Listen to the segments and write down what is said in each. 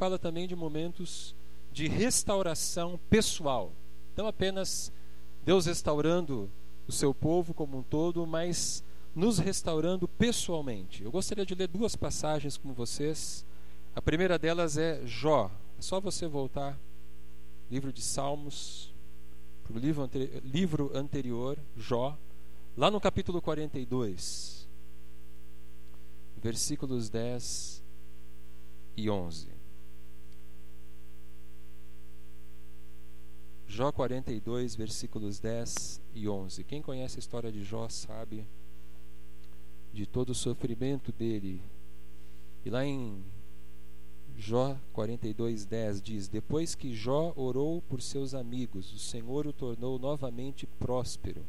fala também de momentos de restauração pessoal. Não apenas Deus restaurando o seu povo como um todo, mas nos restaurando pessoalmente. Eu gostaria de ler duas passagens com vocês. A primeira delas é Jó. É só você voltar, livro de Salmos, para o livro, anteri livro anterior, Jó, lá no capítulo 42, versículos 10 e 11. Jó 42, versículos 10 e 11. Quem conhece a história de Jó sabe de todo o sofrimento dele. E lá em Jó 42, 10 diz: Depois que Jó orou por seus amigos, o Senhor o tornou novamente próspero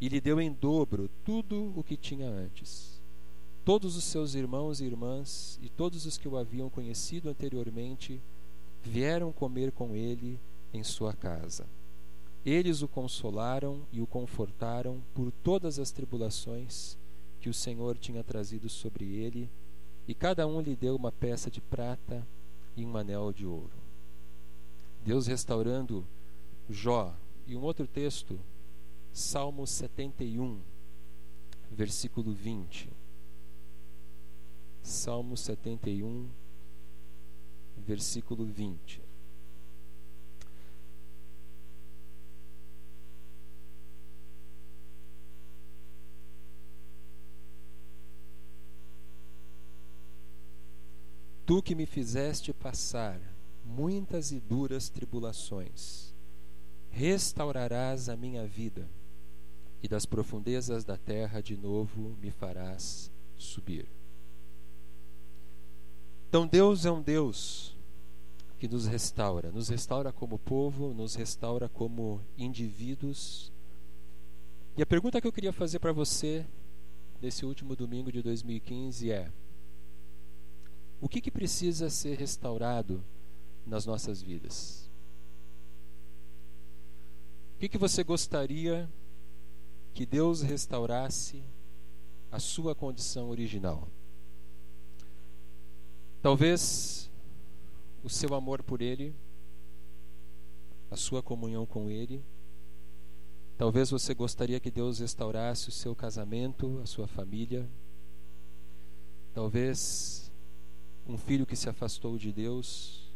e lhe deu em dobro tudo o que tinha antes. Todos os seus irmãos e irmãs e todos os que o haviam conhecido anteriormente vieram comer com ele em sua casa. Eles o consolaram e o confortaram por todas as tribulações que o Senhor tinha trazido sobre ele, e cada um lhe deu uma peça de prata e um anel de ouro. Deus restaurando Jó. E um outro texto, Salmo 71, versículo 20. Salmo 71, versículo 20. Tu que me fizeste passar muitas e duras tribulações, restaurarás a minha vida, e das profundezas da terra de novo me farás subir. Então Deus é um Deus que nos restaura, nos restaura como povo, nos restaura como indivíduos. E a pergunta que eu queria fazer para você nesse último domingo de 2015 é: o que, que precisa ser restaurado nas nossas vidas? O que, que você gostaria que Deus restaurasse a sua condição original? Talvez o seu amor por Ele, a sua comunhão com Ele. Talvez você gostaria que Deus restaurasse o seu casamento, a sua família. Talvez um filho que se afastou de Deus,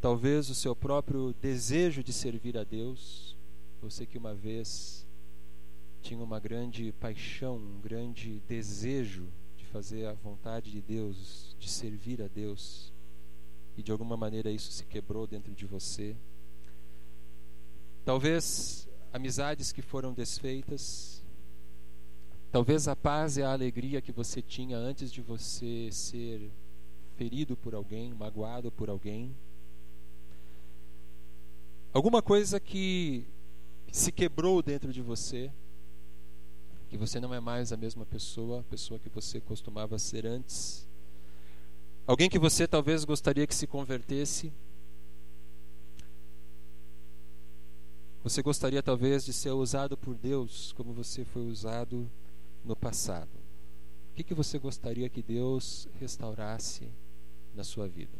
talvez o seu próprio desejo de servir a Deus, você que uma vez tinha uma grande paixão, um grande desejo de fazer a vontade de Deus, de servir a Deus, e de alguma maneira isso se quebrou dentro de você. Talvez amizades que foram desfeitas, Talvez a paz e a alegria que você tinha antes de você ser ferido por alguém, magoado por alguém. Alguma coisa que se quebrou dentro de você, que você não é mais a mesma pessoa, a pessoa que você costumava ser antes. Alguém que você talvez gostaria que se convertesse. Você gostaria talvez de ser usado por Deus como você foi usado no passado? O que, que você gostaria que Deus restaurasse na sua vida?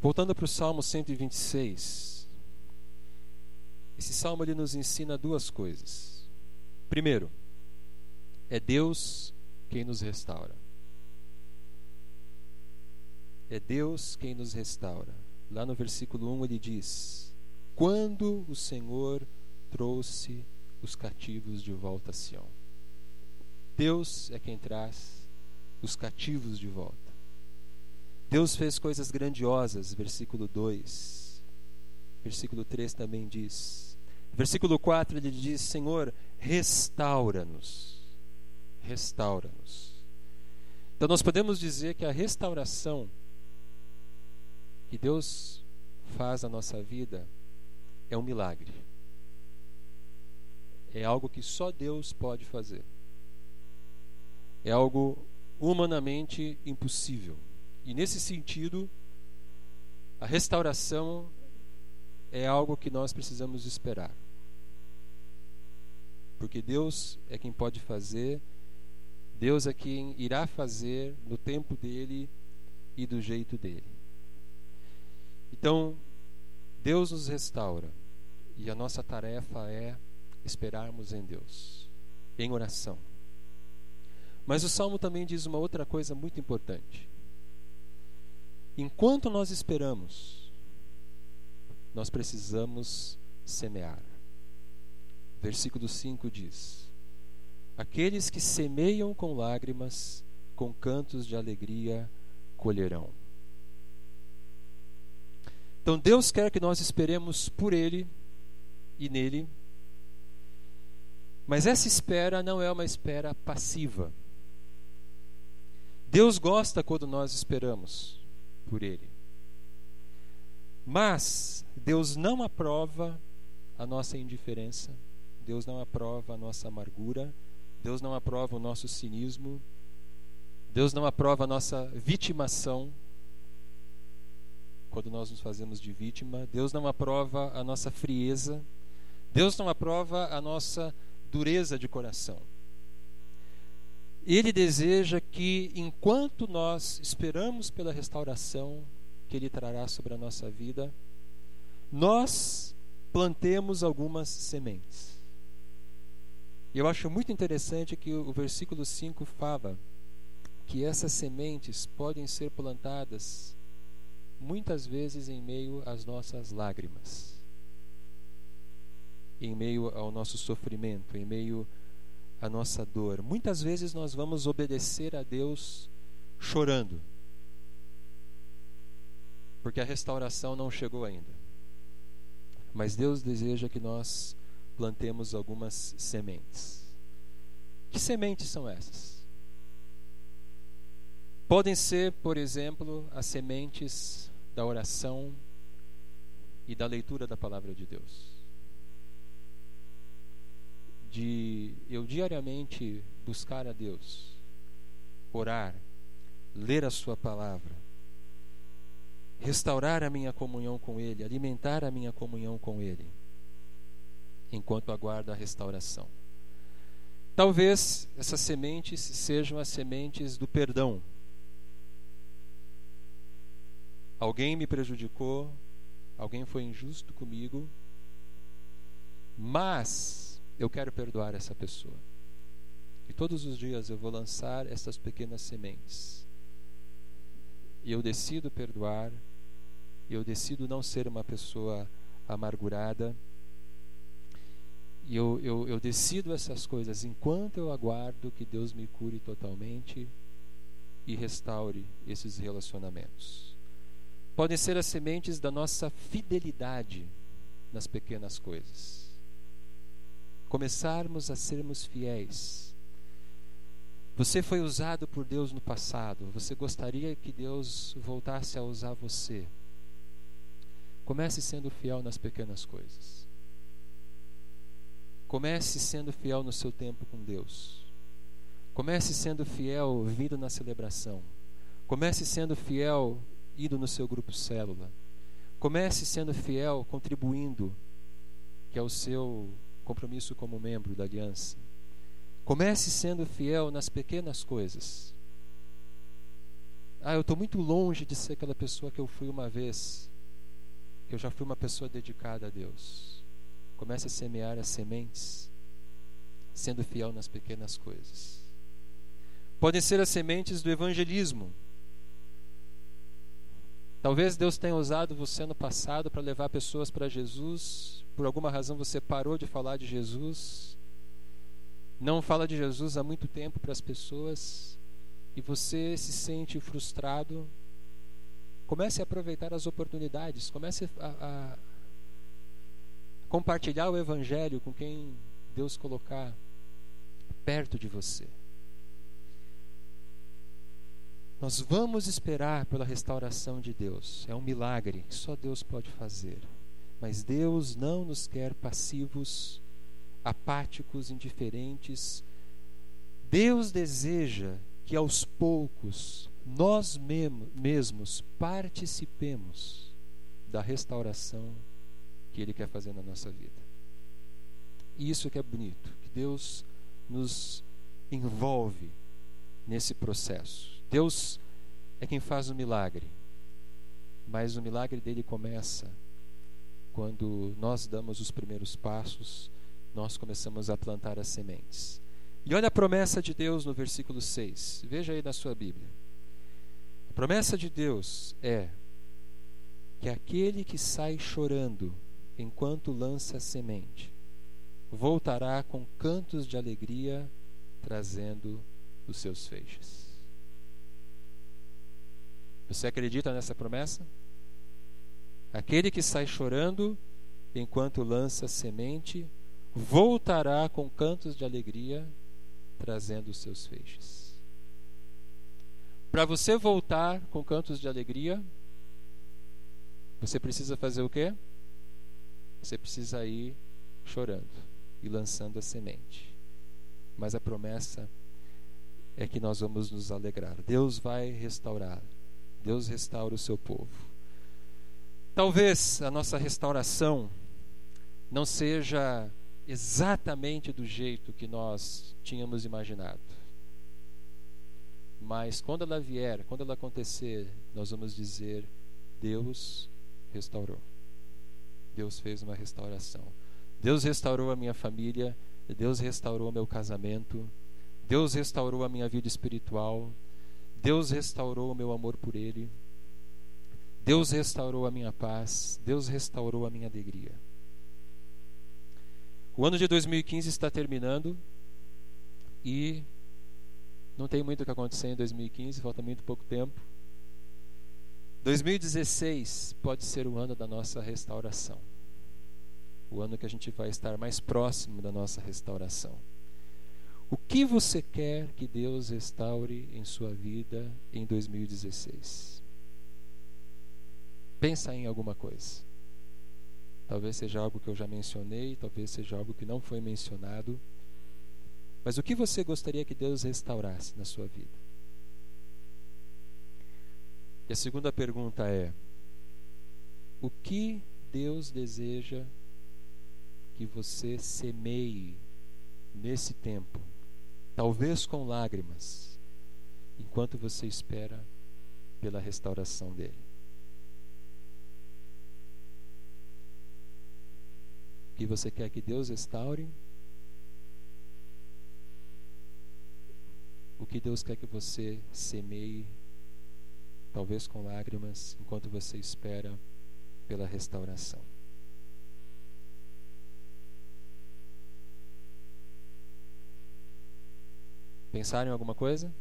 Voltando para o Salmo 126. Esse salmo ele nos ensina duas coisas. Primeiro, é Deus quem nos restaura. É Deus quem nos restaura. Lá no versículo 1 ele diz: Quando o Senhor trouxe os cativos de volta a Sião. Deus é quem traz os cativos de volta. Deus fez coisas grandiosas, versículo 2. Versículo 3 também diz. Versículo 4 ele diz: Senhor, restaura-nos. Restaura-nos. Então nós podemos dizer que a restauração que Deus faz na nossa vida é um milagre é algo que só Deus pode fazer. É algo humanamente impossível. E nesse sentido, a restauração é algo que nós precisamos esperar. Porque Deus é quem pode fazer, Deus é quem irá fazer no tempo dele e do jeito dele. Então, Deus nos restaura e a nossa tarefa é esperarmos em Deus, em oração. Mas o salmo também diz uma outra coisa muito importante. Enquanto nós esperamos, nós precisamos semear. Versículo 5 diz: Aqueles que semeiam com lágrimas, com cantos de alegria colherão. Então Deus quer que nós esperemos por Ele e nele, mas essa espera não é uma espera passiva. Deus gosta quando nós esperamos por Ele. Mas Deus não aprova a nossa indiferença, Deus não aprova a nossa amargura, Deus não aprova o nosso cinismo, Deus não aprova a nossa vitimação, quando nós nos fazemos de vítima, Deus não aprova a nossa frieza, Deus não aprova a nossa dureza de coração. Ele deseja que, enquanto nós esperamos pela restauração que Ele trará sobre a nossa vida, nós plantemos algumas sementes. E eu acho muito interessante que o versículo 5 fala que essas sementes podem ser plantadas muitas vezes em meio às nossas lágrimas, em meio ao nosso sofrimento, em meio à nossa dor. Muitas vezes nós vamos obedecer a Deus chorando, porque a restauração não chegou ainda. Mas Deus deseja que nós plantemos algumas sementes. Que sementes são essas? Podem ser, por exemplo, as sementes da oração e da leitura da palavra de Deus. De eu diariamente buscar a Deus, orar, ler a Sua palavra, restaurar a minha comunhão com Ele, alimentar a minha comunhão com Ele, enquanto aguardo a restauração. Talvez essas sementes sejam as sementes do perdão. Alguém me prejudicou, alguém foi injusto comigo, mas eu quero perdoar essa pessoa. E todos os dias eu vou lançar essas pequenas sementes. E eu decido perdoar, eu decido não ser uma pessoa amargurada. E eu, eu, eu decido essas coisas enquanto eu aguardo que Deus me cure totalmente e restaure esses relacionamentos. Podem ser as sementes da nossa fidelidade nas pequenas coisas. Começarmos a sermos fiéis. Você foi usado por Deus no passado, você gostaria que Deus voltasse a usar você. Comece sendo fiel nas pequenas coisas. Comece sendo fiel no seu tempo com Deus. Comece sendo fiel vindo na celebração. Comece sendo fiel indo no seu grupo célula. Comece sendo fiel, contribuindo, que é o seu compromisso como membro da aliança. Comece sendo fiel nas pequenas coisas. Ah, eu estou muito longe de ser aquela pessoa que eu fui uma vez que eu já fui uma pessoa dedicada a Deus. Comece a semear as sementes, sendo fiel nas pequenas coisas. Podem ser as sementes do evangelismo. Talvez Deus tenha usado você no passado para levar pessoas para Jesus. Por alguma razão você parou de falar de Jesus. Não fala de Jesus há muito tempo para as pessoas. E você se sente frustrado Comece a aproveitar as oportunidades, comece a, a compartilhar o Evangelho com quem Deus colocar perto de você. Nós vamos esperar pela restauração de Deus. É um milagre que só Deus pode fazer. Mas Deus não nos quer passivos, apáticos, indiferentes. Deus deseja que aos poucos nós mesmos participemos da restauração que Ele quer fazer na nossa vida. E isso que é bonito, que Deus nos envolve nesse processo. Deus é quem faz o milagre, mas o milagre dele começa quando nós damos os primeiros passos, nós começamos a plantar as sementes. E olha a promessa de Deus no versículo 6. Veja aí na sua Bíblia. A promessa de Deus é que aquele que sai chorando enquanto lança a semente voltará com cantos de alegria trazendo os seus feixes. Você acredita nessa promessa? Aquele que sai chorando enquanto lança semente voltará com cantos de alegria trazendo os seus feixes. Para você voltar com cantos de alegria, você precisa fazer o quê? Você precisa ir chorando e lançando a semente. Mas a promessa é que nós vamos nos alegrar. Deus vai restaurar. Deus restaura o seu povo. Talvez a nossa restauração não seja exatamente do jeito que nós tínhamos imaginado. Mas quando ela vier, quando ela acontecer, nós vamos dizer: Deus restaurou. Deus fez uma restauração. Deus restaurou a minha família, Deus restaurou meu casamento, Deus restaurou a minha vida espiritual, Deus restaurou o meu amor por Ele, Deus restaurou a minha paz, Deus restaurou a minha alegria. O ano de 2015 está terminando e não tem muito o que acontecer em 2015, falta muito pouco tempo. 2016 pode ser o ano da nossa restauração. O ano que a gente vai estar mais próximo da nossa restauração. O que você quer que Deus restaure em sua vida em 2016? Pensa em alguma coisa. Talvez seja algo que eu já mencionei, talvez seja algo que não foi mencionado. Mas o que você gostaria que Deus restaurasse na sua vida? E a segunda pergunta é: o que Deus deseja que você semeie nesse tempo, talvez com lágrimas, enquanto você espera pela restauração dele? O que você quer que Deus restaure? O que Deus quer que você semeie talvez com lágrimas, enquanto você espera pela restauração. Pensaram em alguma coisa?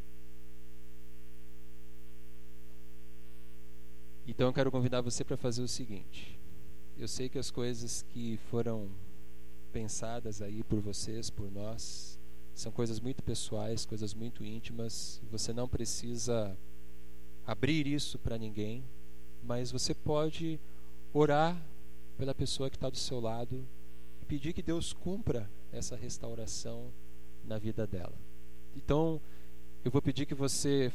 Então eu quero convidar você para fazer o seguinte. Eu sei que as coisas que foram pensadas aí por vocês, por nós, são coisas muito pessoais, coisas muito íntimas. Você não precisa abrir isso para ninguém, mas você pode orar pela pessoa que está do seu lado e pedir que Deus cumpra essa restauração na vida dela. Então, eu vou pedir que você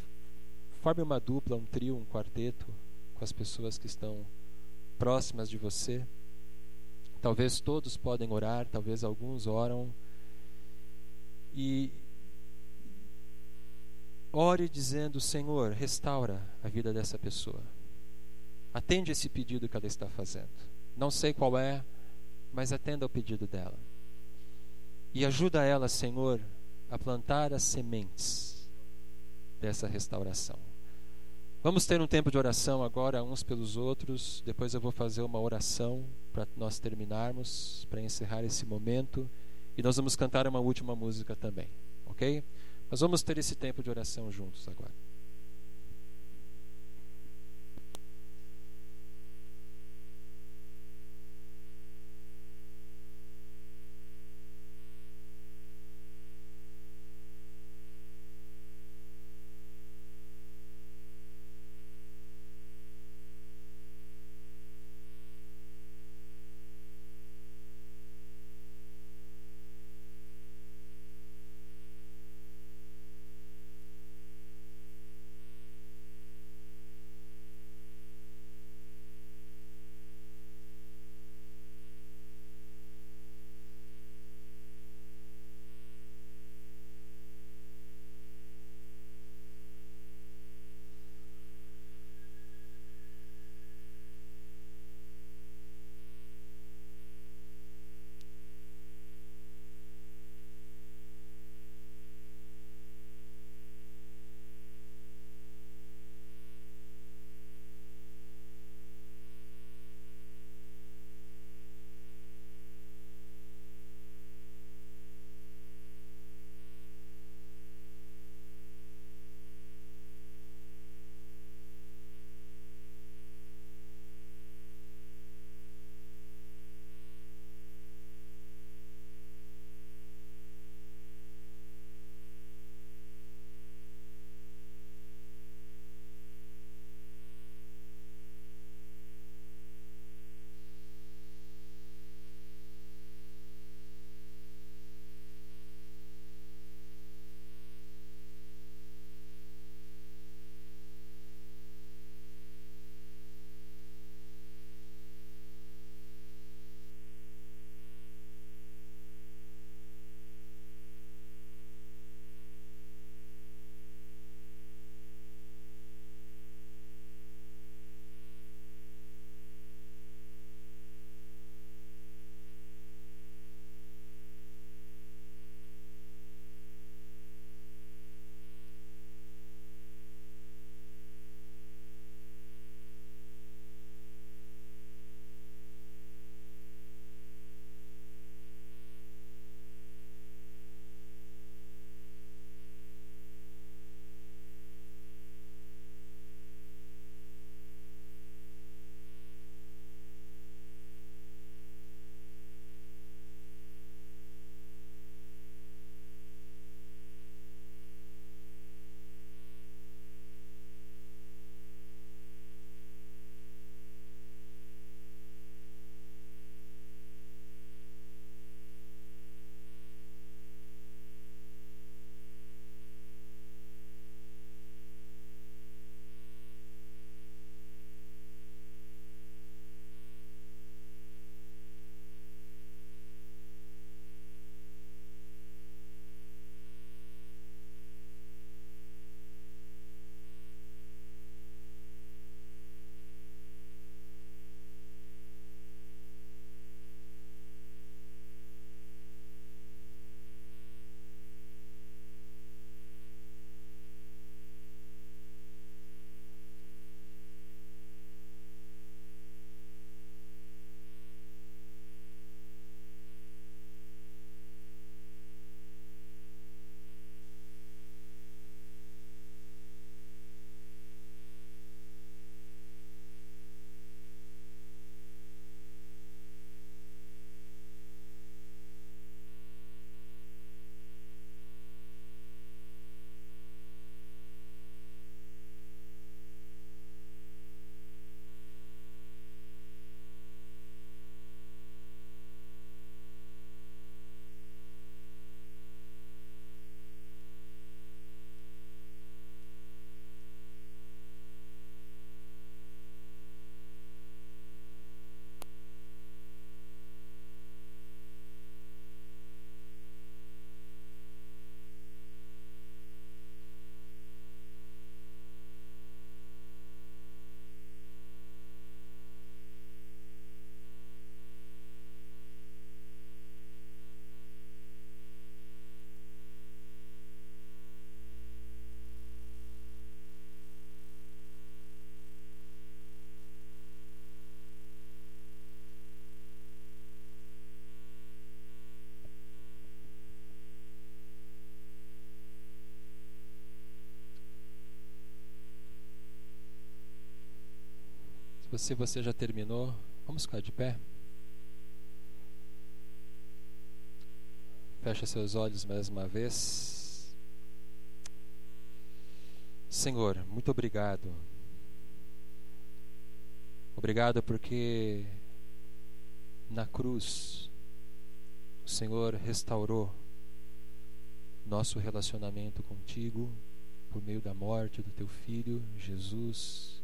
forme uma dupla, um trio, um quarteto com as pessoas que estão próximas de você. Talvez todos podem orar, talvez alguns oram. E Ore dizendo: Senhor, restaura a vida dessa pessoa. Atende esse pedido que ela está fazendo. Não sei qual é, mas atenda ao pedido dela. E ajuda ela, Senhor, a plantar as sementes dessa restauração. Vamos ter um tempo de oração agora, uns pelos outros. Depois eu vou fazer uma oração para nós terminarmos, para encerrar esse momento. E nós vamos cantar uma última música também, ok? Nós vamos ter esse tempo de oração juntos agora. Se você já terminou, vamos ficar de pé. Feche seus olhos mais uma vez. Senhor, muito obrigado. Obrigado porque na cruz o Senhor restaurou nosso relacionamento contigo por meio da morte do teu filho Jesus.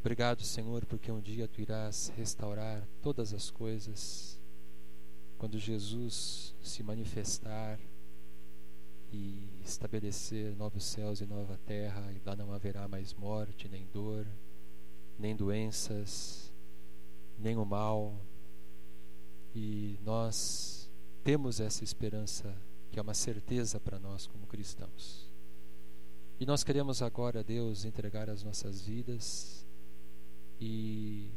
Obrigado, Senhor, porque um dia tu irás restaurar todas as coisas quando Jesus se manifestar e estabelecer novos céus e nova terra, e lá não haverá mais morte, nem dor, nem doenças, nem o mal. E nós temos essa esperança, que é uma certeza para nós como cristãos. E nós queremos agora, Deus, entregar as nossas vidas e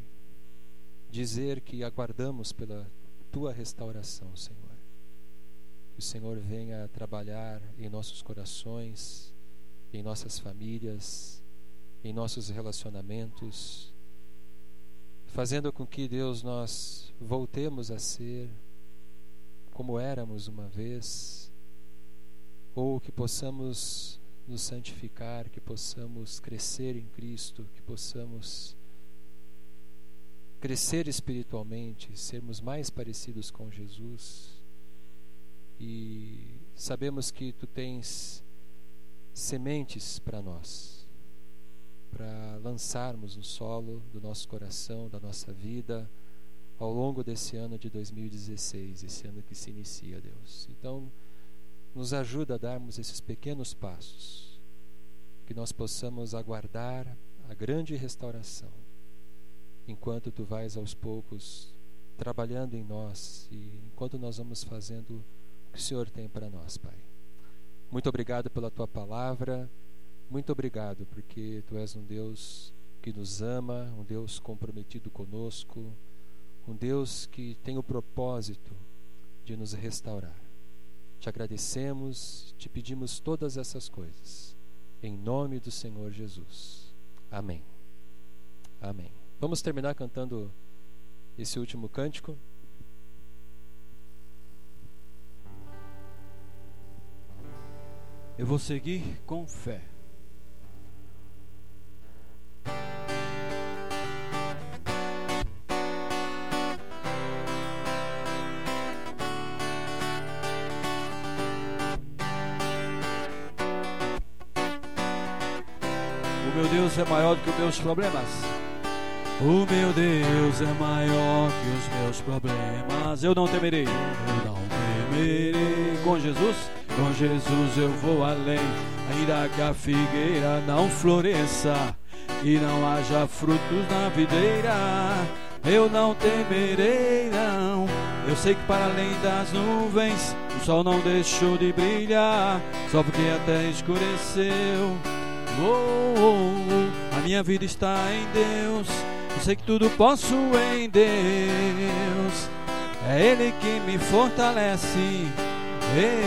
dizer que aguardamos pela tua restauração, Senhor. Que o Senhor venha trabalhar em nossos corações, em nossas famílias, em nossos relacionamentos, fazendo com que, Deus, nós voltemos a ser como éramos uma vez, ou que possamos nos santificar, que possamos crescer em Cristo, que possamos crescer espiritualmente, sermos mais parecidos com Jesus. E sabemos que tu tens sementes para nós, para lançarmos no solo do nosso coração, da nossa vida, ao longo desse ano de 2016, esse ano que se inicia, Deus. Então, nos ajuda a darmos esses pequenos passos, que nós possamos aguardar a grande restauração enquanto tu vais aos poucos trabalhando em nós e enquanto nós vamos fazendo o que o Senhor tem para nós, Pai. Muito obrigado pela tua palavra. Muito obrigado porque tu és um Deus que nos ama, um Deus comprometido conosco, um Deus que tem o propósito de nos restaurar. Te agradecemos, te pedimos todas essas coisas. Em nome do Senhor Jesus. Amém. Amém. Vamos terminar cantando esse último cântico. Eu vou seguir com fé. O meu Deus é maior do que os meus problemas. O meu Deus é maior que os meus problemas. Eu não temerei, eu não temerei. Com Jesus, com Jesus eu vou além. Ainda que a figueira não floresça e não haja frutos na videira, eu não temerei, não. Eu sei que para além das nuvens o sol não deixou de brilhar, só porque a terra escureceu. Oh, oh, oh. A minha vida está em Deus sei que tudo posso em Deus. É Ele que me fortalece. Eu